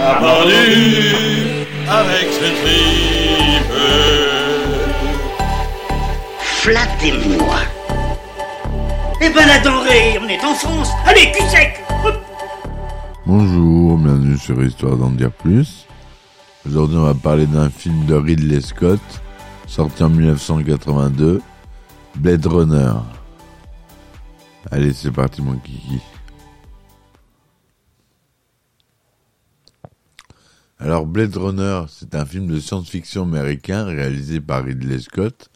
a avec ce tripe. Flattez-moi Eh ben la denrée, on est en France Allez, cul sec Bonjour, bienvenue sur Histoire d'en dire plus. Aujourd'hui, on va parler d'un film de Ridley Scott, sorti en 1982, Blade Runner. Allez, c'est parti, mon kiki. Alors, Blade Runner, c'est un film de science-fiction américain réalisé par Ridley Scott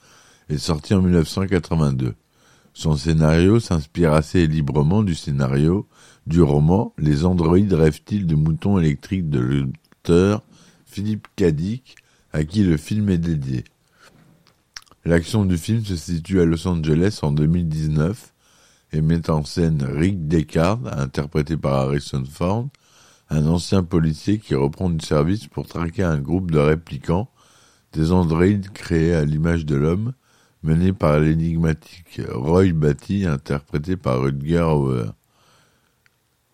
et sorti en 1982. Son scénario s'inspire assez librement du scénario du roman Les androïdes rêvent-ils de moutons électriques de l'auteur Philippe Cadic, à qui le film est dédié. L'action du film se situe à Los Angeles en 2019 et met en scène Rick Deckard, interprété par Harrison Ford, un ancien policier qui reprend du service pour traquer un groupe de réplicants, des androïdes créés à l'image de l'homme, menés par l'énigmatique Roy Batty, interprété par Rutger Hauer.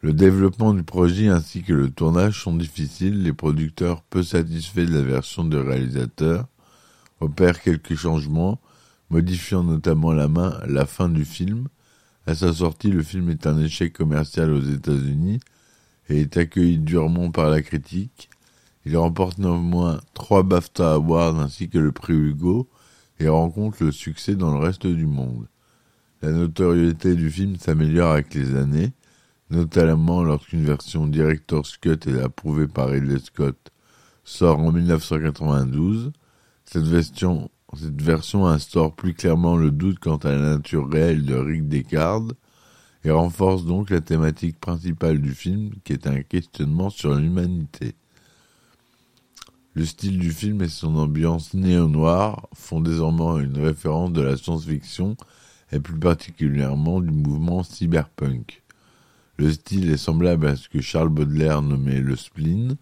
Le développement du projet ainsi que le tournage sont difficiles, les producteurs peu satisfaits de la version de réalisateur opèrent quelques changements, modifiant notamment la, main, la fin du film. À sa sortie, le film est un échec commercial aux États-Unis et est accueilli durement par la critique. Il remporte néanmoins trois BAFTA Awards ainsi que le prix Hugo et rencontre le succès dans le reste du monde. La notoriété du film s'améliore avec les années, notamment lorsqu'une version Director's Cut est approuvée par Ridley Scott sort en 1992. Cette version, cette version instaure plus clairement le doute quant à la nature réelle de Rick Deckard et renforce donc la thématique principale du film qui est un questionnement sur l'humanité. Le style du film et son ambiance néo-noire font désormais une référence de la science-fiction et plus particulièrement du mouvement cyberpunk. Le style est semblable à ce que Charles Baudelaire nommait le spleen,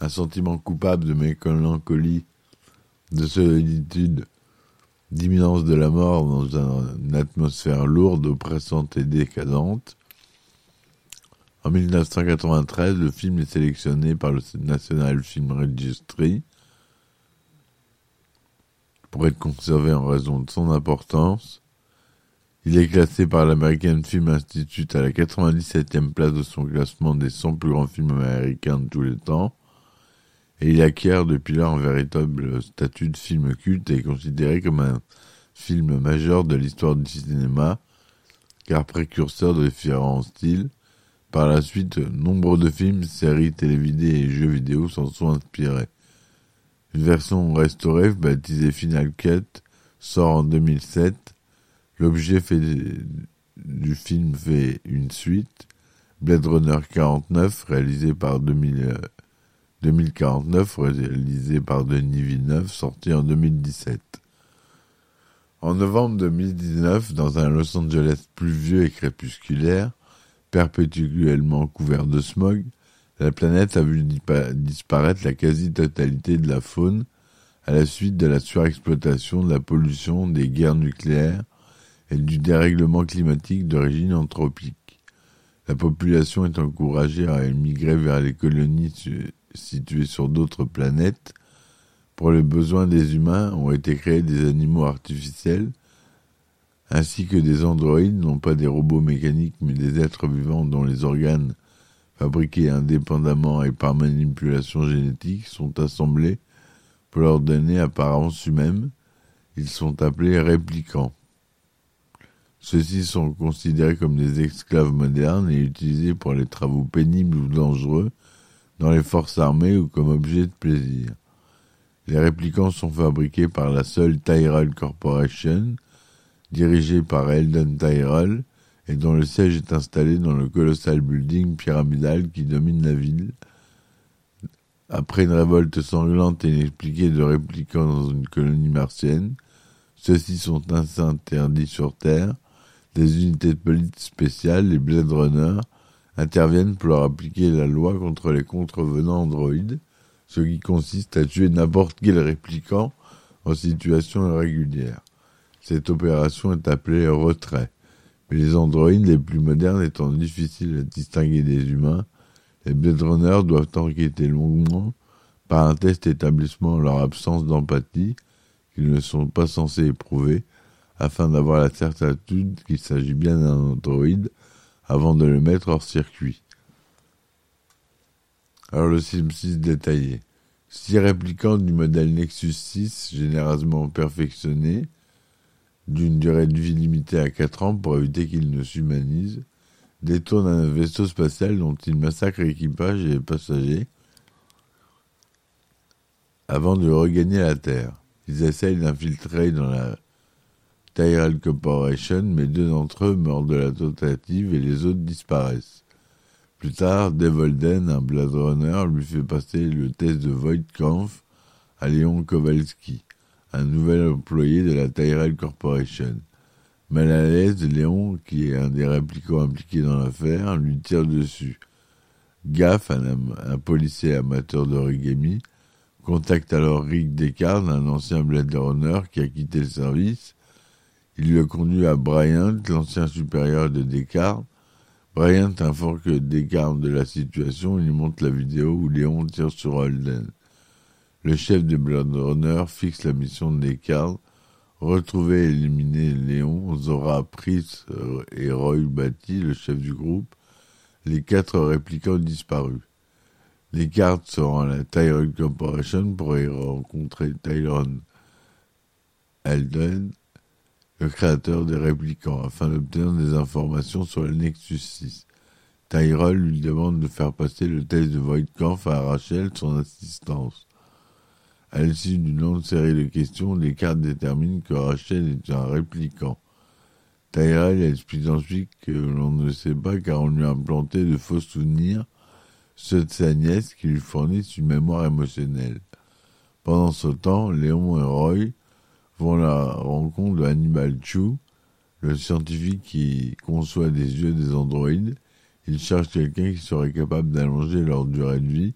un sentiment coupable de mélancolie, de solitude, d'imminence de la mort dans une atmosphère lourde, oppressante et décadente. En 1993, le film est sélectionné par le National Film Registry pour être conservé en raison de son importance. Il est classé par l'American Film Institute à la 97e place de son classement des 100 plus grands films américains de tous les temps. Et il acquiert depuis là un véritable statut de film culte et est considéré comme un film majeur de l'histoire du cinéma, car précurseur de différents styles. Par la suite, nombre de films, séries télévisées et jeux vidéo s'en sont inspirés. Une version restaurée, baptisée Final Cut, sort en 2007 L'objet du film fait une suite, Blade Runner 49, réalisé par 2000, 2049, réalisé par Denis Villeneuve, sorti en 2017. En novembre 2019, dans un Los Angeles pluvieux et crépusculaire, perpétuellement couvert de smog, la planète a vu disparaître la quasi-totalité de la faune à la suite de la surexploitation, de la pollution, des guerres nucléaires, et du dérèglement climatique d'origine anthropique. La population est encouragée à émigrer vers les colonies situées sur d'autres planètes. Pour les besoins des humains ont été créés des animaux artificiels, ainsi que des androïdes, non pas des robots mécaniques, mais des êtres vivants dont les organes, fabriqués indépendamment et par manipulation génétique, sont assemblés pour leur donner apparence humaine. Ils sont appelés réplicants. Ceux-ci sont considérés comme des esclaves modernes et utilisés pour les travaux pénibles ou dangereux dans les forces armées ou comme objet de plaisir. Les réplicants sont fabriqués par la seule Tyrell Corporation, dirigée par Eldon Tyrell, et dont le siège est installé dans le colossal building pyramidal qui domine la ville, Après une révolte sanglante et inexpliquée de répliquants dans une colonie martienne, ceux-ci sont ainsi interdits sur Terre. Des unités de police spéciales, les Blade Runners, interviennent pour leur appliquer la loi contre les contrevenants androïdes, ce qui consiste à tuer n'importe quel répliquant en situation irrégulière. Cette opération est appelée retrait. Mais les androïdes les plus modernes étant difficiles à distinguer des humains, les Blade Runners doivent enquêter longuement par un test établissant leur absence d'empathie qu'ils ne sont pas censés éprouver afin d'avoir la certitude qu'il s'agit bien d'un androïde avant de le mettre hors circuit. Alors le Sim6 détaillé. Six réplicants du modèle Nexus 6, généreusement perfectionné, d'une durée de vie limitée à 4 ans pour éviter qu'ils ne s'humanisent, détournent un vaisseau spatial dont ils massacrent l'équipage et les passagers avant de regagner la Terre. Ils essayent d'infiltrer dans la Tyrell Corporation, mais deux d'entre eux meurent de la tentative et les autres disparaissent. Plus tard, Devolden, un Blade Runner, lui fait passer le test de Voidkampf à Léon Kowalski, un nouvel employé de la Tyrell Corporation. Mal à l'aise, Léon, qui est un des réplicants impliqués dans l'affaire, lui tire dessus. Gaff, un, policier amateur d'origami, contacte alors Rick Descartes, un ancien Blade Runner qui a quitté le service. Il le conduit à Bryant, l'ancien supérieur de Descartes. Bryant informe Descartes de la situation et lui montre la vidéo où Léon tire sur Holden. Le chef de Blade Runner fixe la mission de Descartes, retrouver et éliminer Léon, Zora Priest et Roy Batty, le chef du groupe, les quatre réplicants disparus. Les cartes seront à la Tyrell Corporation pour y rencontrer Tyron Alden, le créateur des réplicants, afin d'obtenir des informations sur le Nexus 6. Tyrell lui demande de faire passer le test de Voidkampf à Rachel, son assistance. À l'issue d'une longue série de questions, les cartes déterminent que Rachel est un répliquant. Tyrell explique ensuite que l'on ne sait pas car on lui a implanté de faux souvenirs ceux de sa nièce qui lui fournissent une mémoire émotionnelle. Pendant ce temps, Léon et Roy à la rencontre de Hannibal Chu, le scientifique qui conçoit des yeux des androïdes. Ils cherchent quelqu'un qui serait capable d'allonger leur durée de vie,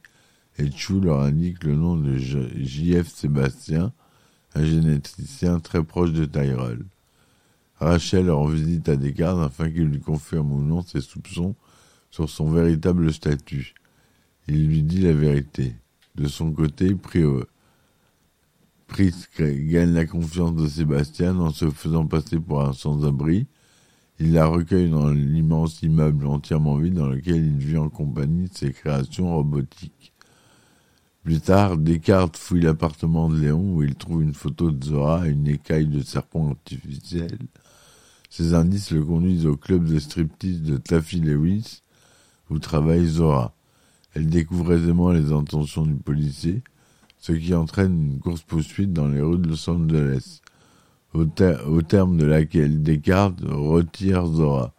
et Chu leur indique le nom de J.F. Sébastien, un généticien très proche de Tyrell. Rachel rend visite à Descartes afin qu'il lui confirme ou non ses soupçons sur son véritable statut. Il lui dit la vérité. De son côté, Prisk gagne la confiance de Sébastien en se faisant passer pour un sans-abri. Il la recueille dans l'immense immeuble entièrement vide dans lequel il vit en compagnie de ses créations robotiques. Plus tard, Descartes fouille l'appartement de Léon où il trouve une photo de Zora et une écaille de serpent artificiel. Ces indices le conduisent au club de striptease de Taffy Lewis où travaille Zora. Elle découvre aisément les intentions du policier, ce qui entraîne une course-poursuite dans les rues de Los Angeles, au, ter au terme de laquelle Descartes retire Zora.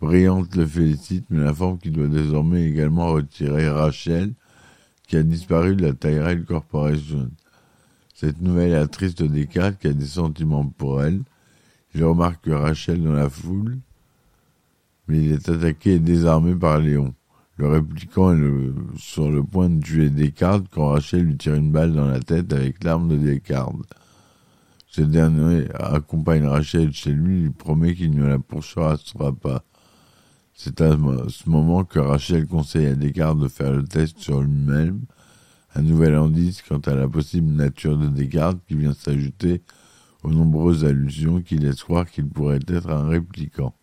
Brillante le félicite, mais l'informe qu'il doit désormais également retirer Rachel, qui a disparu de la Tyrell Corporation. Cette nouvelle attriste Descartes, qui a des sentiments pour elle. Il remarque Rachel dans la foule, mais il est attaqué et désarmé par Léon. Le répliquant est sur le point de tuer Descartes quand Rachel lui tire une balle dans la tête avec l'arme de Descartes. Ce dernier accompagne Rachel chez lui, lui promet qu'il ne la poursuivra pas. C'est à ce moment que Rachel conseille à Descartes de faire le test sur lui-même, un nouvel indice quant à la possible nature de Descartes qui vient s'ajouter aux nombreuses allusions qui laissent croire qu'il pourrait être un répliquant.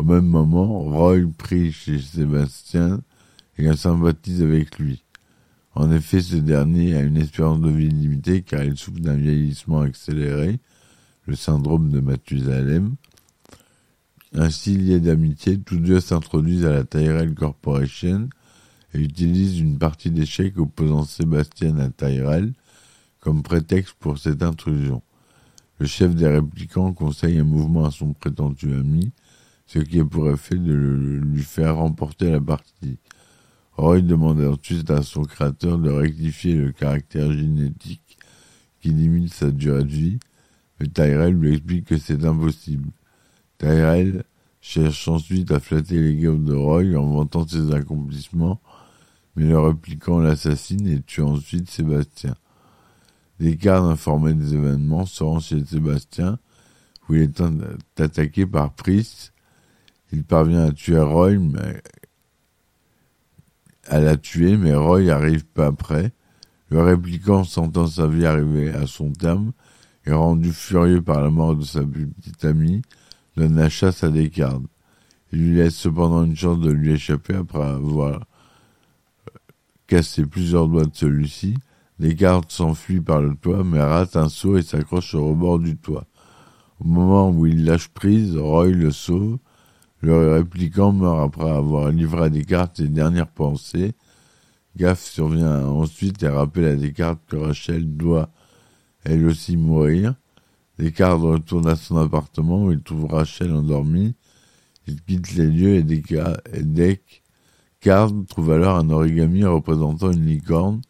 Au même moment, Roy prie chez Sébastien et sympathise avec lui. En effet, ce dernier a une espérance de vie limitée car il souffre d'un vieillissement accéléré, le syndrome de Mathusalem. Ainsi, liés d'amitié, tous deux s'introduisent à la Tyrell Corporation et utilisent une partie d'échecs opposant Sébastien à Tyrell comme prétexte pour cette intrusion. Le chef des réplicants conseille un mouvement à son prétendu ami, ce qui a pour effet de lui faire remporter la partie. Roy demande ensuite à son créateur de rectifier le caractère génétique qui limite sa durée de vie, mais Tyrell lui explique que c'est impossible. Tyrell cherche ensuite à flatter l'ego de Roy en vantant ses accomplissements, mais le répliquant l'assassine et tue ensuite Sébastien. Descartes, informé des événements, se rend chez Sébastien, où il est attaqué par Priest. Il parvient à tuer Roy, mais à la tuer, mais Roy arrive pas après. Le répliquant, sentant sa vie arriver à son terme, et rendu furieux par la mort de sa petite amie, donne la chasse à Descartes. Il lui laisse cependant une chance de lui échapper après avoir cassé plusieurs doigts de celui-ci. Descartes s'enfuit par le toit, mais rate un saut et s'accroche au rebord du toit. Au moment où il lâche prise, Roy le sauve. Le répliquant meurt après avoir livré à Descartes ses dernières pensées. Gaff survient ensuite et rappelle à Descartes que Rachel doit elle aussi mourir. Descartes retourne à son appartement où il trouve Rachel endormie. Il quitte les lieux et Descartes trouve alors un origami représentant une licorne.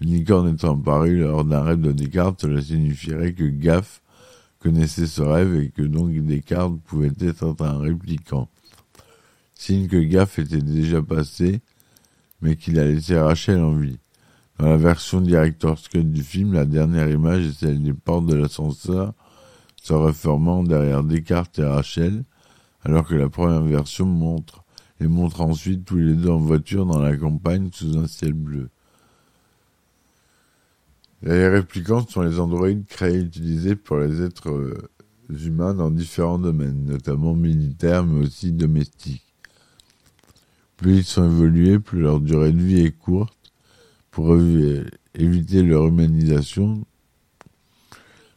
Une licorne étant apparue lors d'un rêve de Descartes, cela signifierait que Gaff connaissait ce rêve et que donc Descartes pouvait être un répliquant. Signe que Gaff était déjà passé, mais qu'il a laissé Rachel en vie. Dans la version director's cut du film, la dernière image est celle des portes de l'ascenseur se refermant derrière Descartes et Rachel, alors que la première version montre et montre ensuite tous les deux en voiture dans la campagne sous un ciel bleu. Les réplicantes sont les androïdes créés et utilisés pour les êtres euh, humains dans différents domaines, notamment militaires mais aussi domestiques. Plus ils sont évolués, plus leur durée de vie est courte. Pour éviter leur humanisation,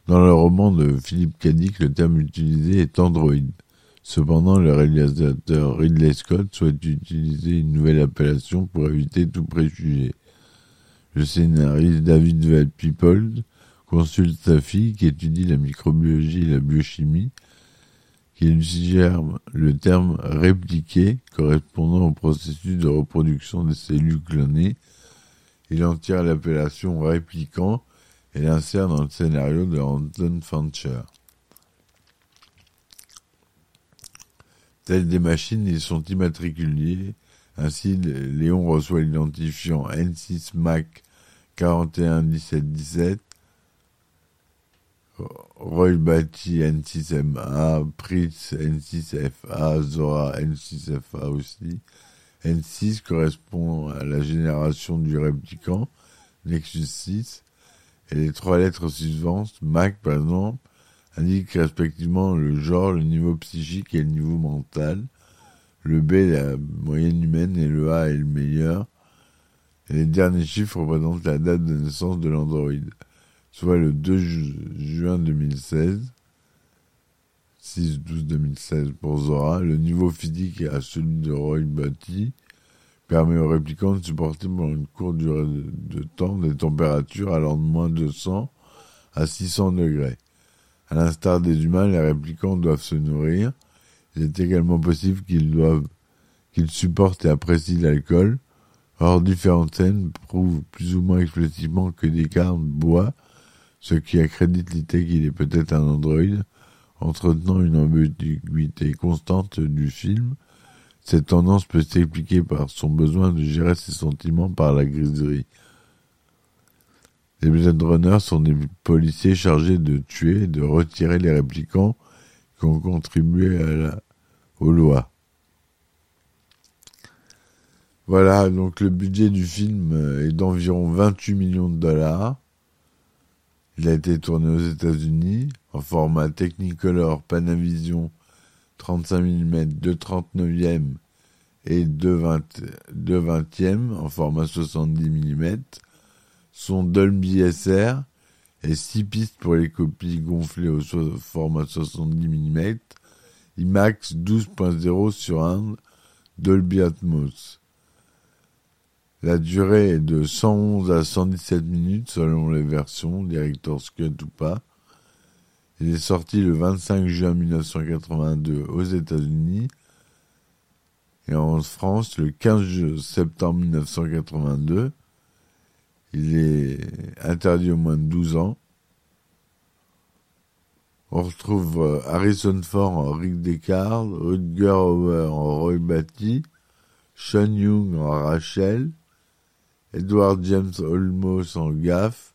dans le roman de Philippe Cadic, le terme utilisé est androïde. Cependant, le réalisateur Ridley Scott souhaite utiliser une nouvelle appellation pour éviter tout préjugé. Le scénariste David People consulte sa fille qui étudie la microbiologie et la biochimie, qui lui suggère le terme répliqué correspondant au processus de reproduction des cellules clonées. Il en tire l'appellation répliquant et l'insère dans le scénario de Anton Fancher. Tels des machines, ils sont immatriculés ainsi, Léon reçoit l'identifiant N6 Mac 411717, Roy Batty N6MA, Pritz N6FA, Zora N6FA aussi. N6 correspond à la génération du répliquant, Nexus 6, et les trois lettres suivantes, Mac par exemple, indiquent respectivement le genre, le niveau psychique et le niveau mental. Le B est la moyenne humaine et le A est le meilleur. Et les derniers chiffres représentent la date de naissance de l'androïde, soit le 2 juin 2016, 6-12-2016 pour Zora. Le niveau physique à celui de Roy Batty, permet aux réplicants de supporter pendant une courte durée de, temps des températures allant de moins 200 à 600 degrés. À l'instar des humains, les réplicants doivent se nourrir, il est également possible qu'ils supportent et apprécient l'alcool. Or, différentes scènes prouvent plus ou moins explicitement que Descartes boit, ce qui accrédite l'idée qu'il est peut-être un androïde, entretenant une ambiguïté constante du film. Cette tendance peut s'expliquer par son besoin de gérer ses sentiments par la griserie. Les Blade Runners sont des policiers chargés de tuer et de retirer les réplicants qui ont contribué aux lois. Voilà, donc le budget du film est d'environ 28 millions de dollars. Il a été tourné aux États-Unis en format Technicolor Panavision 35 mm 2 39e et 2 20e en format 70 mm. Son Dolby SR et 6 pistes pour les copies gonflées au format 70 mm, IMAX 12.0 sur un Dolby Atmos. La durée est de 111 à 117 minutes selon les versions, Director's Cut ou pas. Il est sorti le 25 juin 1982 aux États-Unis Et en France, le 15 septembre 1982, il est interdit au moins de 12 ans. On retrouve euh, Harrison Ford en Rick Descartes, Rutger Hauer en Roy Batty, Sean Young en Rachel, Edward James Olmos en Gaff,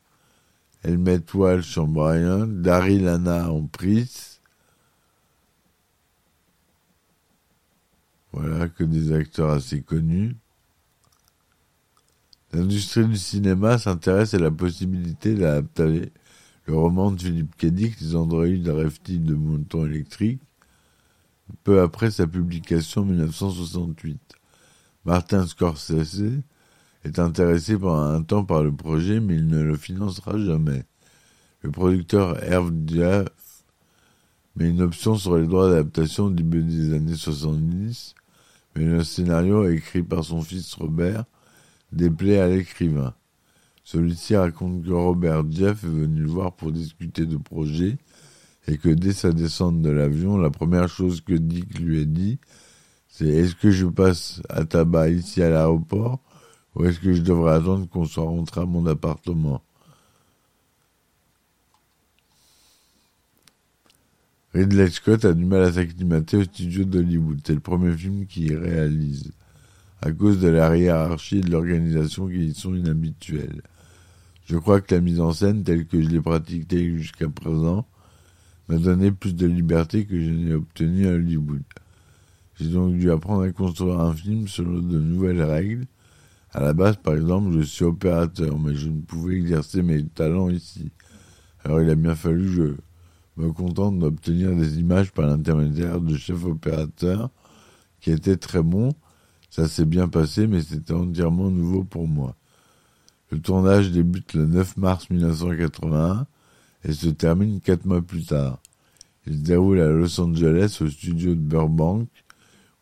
Helmet Walsh en Brian, Daryl Lana en Pris. Voilà que des acteurs assez connus. L'industrie du cinéma s'intéresse à la possibilité d'adapter le roman de Philippe Dick, Les androïdes reptiles de moutons électriques, peu après sa publication en 1968. Martin Scorsese est intéressé pendant un temps par le projet, mais il ne le financera jamais. Le producteur Herve Diaf met une option sur les droits d'adaptation au début des années 70, mais le scénario écrit par son fils Robert déplaît à l'écrivain. Celui-ci raconte que Robert Jeff est venu le voir pour discuter de projet et que dès sa descente de l'avion, la première chose que Dick lui a dit, c'est est-ce que je passe à tabac ici à l'aéroport ou est-ce que je devrais attendre qu'on soit rentré à mon appartement? Ridley Scott a du mal à s'acclimater au studio d'Hollywood. C'est le premier film qu'il réalise, à cause de la hiérarchie et de l'organisation qui y sont inhabituelles. Je crois que la mise en scène, telle que je l'ai pratiquée jusqu'à présent, m'a donné plus de liberté que je n'ai obtenu à Hollywood. J'ai donc dû apprendre à construire un film selon de nouvelles règles. À la base, par exemple, je suis opérateur, mais je ne pouvais exercer mes talents ici. Alors il a bien fallu que je me contente d'obtenir des images par l'intermédiaire de chef opérateur qui étaient très bons. Ça s'est bien passé, mais c'était entièrement nouveau pour moi. Le tournage débute le 9 mars 1981 et se termine quatre mois plus tard. Il se déroule à Los Angeles au studio de Burbank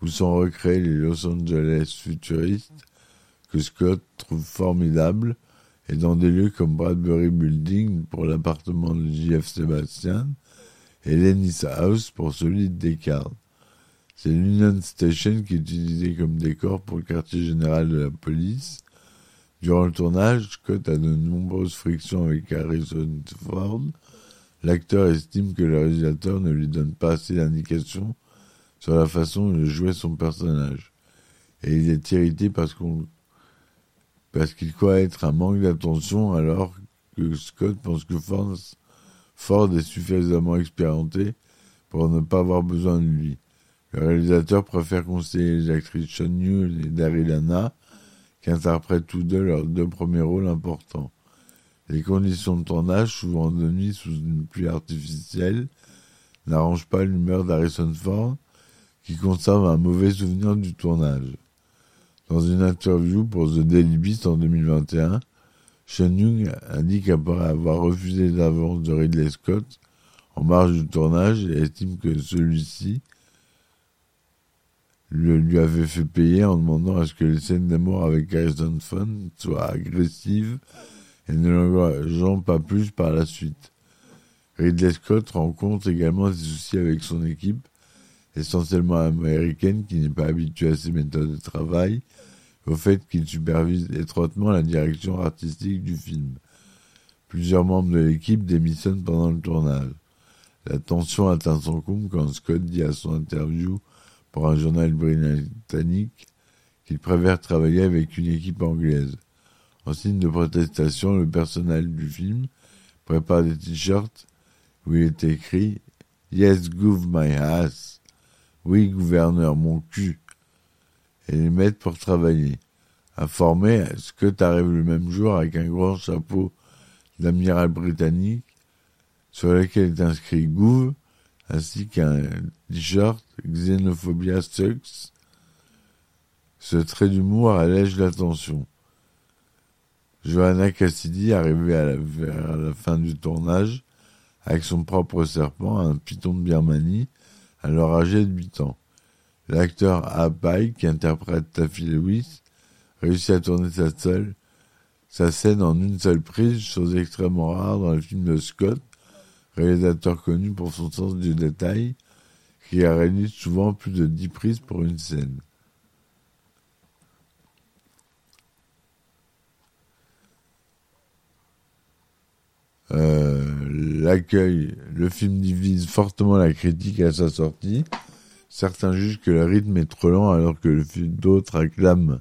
où sont recréés les Los Angeles futuristes que Scott trouve formidables et dans des lieux comme Bradbury Building pour l'appartement de J.F. Sebastian et Lennis House pour celui de Descartes. C'est l'Union Station qui est utilisé comme décor pour le quartier général de la police. Durant le tournage, Scott a de nombreuses frictions avec Harrison Ford. L'acteur estime que le réalisateur ne lui donne pas assez d'indications sur la façon de jouer son personnage. Et il est irrité parce qu'il croit être un manque d'attention alors que Scott pense que Ford est suffisamment expérimenté pour ne pas avoir besoin de lui. Le réalisateur préfère conseiller les actrices Sean Newell et Daryl Anna, qui interprètent tous deux leurs deux premiers rôles importants. Les conditions de tournage, souvent de nuit sous une pluie artificielle, n'arrangent pas l'humeur d'Harrison Ford, qui conserve un mauvais souvenir du tournage. Dans une interview pour The Daily Beast en 2021, Sean Young indique qu'après avoir refusé l'avance de Ridley Scott en marge du tournage, et estime que celui-ci le lui avait fait payer en demandant à ce que les scènes d'amour avec Harrison Ford soient agressives et ne l'engageant pas plus par la suite. Ridley Scott rencontre également des soucis avec son équipe, essentiellement américaine, qui n'est pas habituée à ses méthodes de travail, au fait qu'il supervise étroitement la direction artistique du film. Plusieurs membres de l'équipe démissionnent pendant le tournage. La tension atteint son comble quand Scott dit à son interview pour un journal britannique qu'il préfère travailler avec une équipe anglaise. En signe de protestation, le personnel du film prépare des t-shirts où il est écrit Yes, gouv my ass. Oui, gouverneur, mon cul. Et les mettent pour travailler. Informé, Scott arrive le même jour avec un grand chapeau d'amiral britannique sur lequel est inscrit Gouv ainsi qu'un t-shirt Xenophobia Sucks. Ce trait d'humour allège la tension. Johanna Cassidy, arrivée vers la fin du tournage, avec son propre serpent, un python de Birmanie, alors âgé de 8 ans. L'acteur Apai, qui interprète Taffy Lewis, réussit à tourner sa scène en une seule prise, chose extrêmement rare dans le film de Scott, réalisateur connu pour son sens du détail, qui réalise souvent plus de 10 prises pour une scène. Euh, l'accueil, le film divise fortement la critique à sa sortie. Certains jugent que le rythme est trop lent alors que d'autres acclament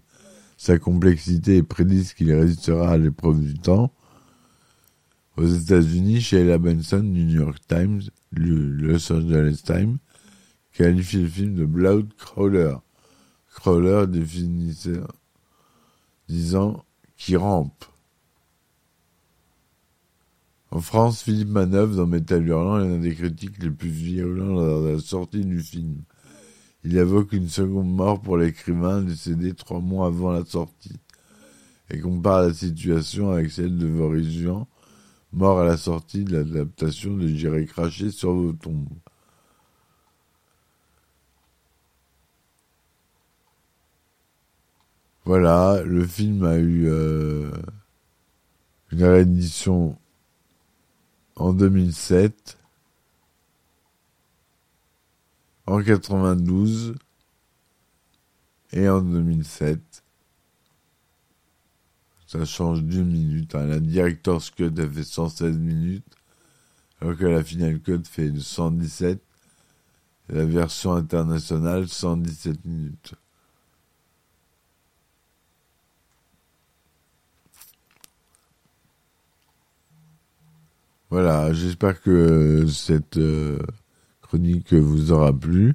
sa complexité et prédisent qu'il résistera à l'épreuve du temps. Aux États-Unis, Sheila Benson du New York Times, Los Angeles Times, qualifie le film de Blood Crawler. Crawler définissait disant qui rampe. En France, Philippe Manœuvre, dans Métal Hurlant, est l'un des critiques les plus virulents lors de la sortie du film. Il évoque une seconde mort pour l'écrivain décédé trois mois avant la sortie et compare la situation avec celle de Boris Jean, mort à la sortie de l'adaptation de J'irai cracher sur vos tombes. Voilà, le film a eu euh, une réédition en 2007, en 92 et en 2007. Ça change d'une minute. Hein. La Director's Cut a fait 116 minutes, alors que la Final Cut fait 117. Et la version internationale, 117 minutes. Voilà, j'espère que cette euh, chronique vous aura plu.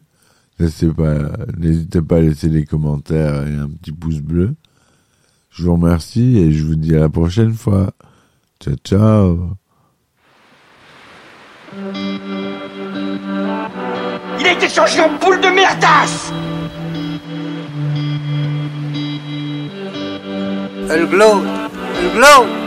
N'hésitez pas, n'hésitez pas à laisser des commentaires et un petit pouce bleu. Je vous remercie et je vous dis à la prochaine fois. Ciao, ciao. Il a été changé en boule de merdasse Elle glow, elle glow.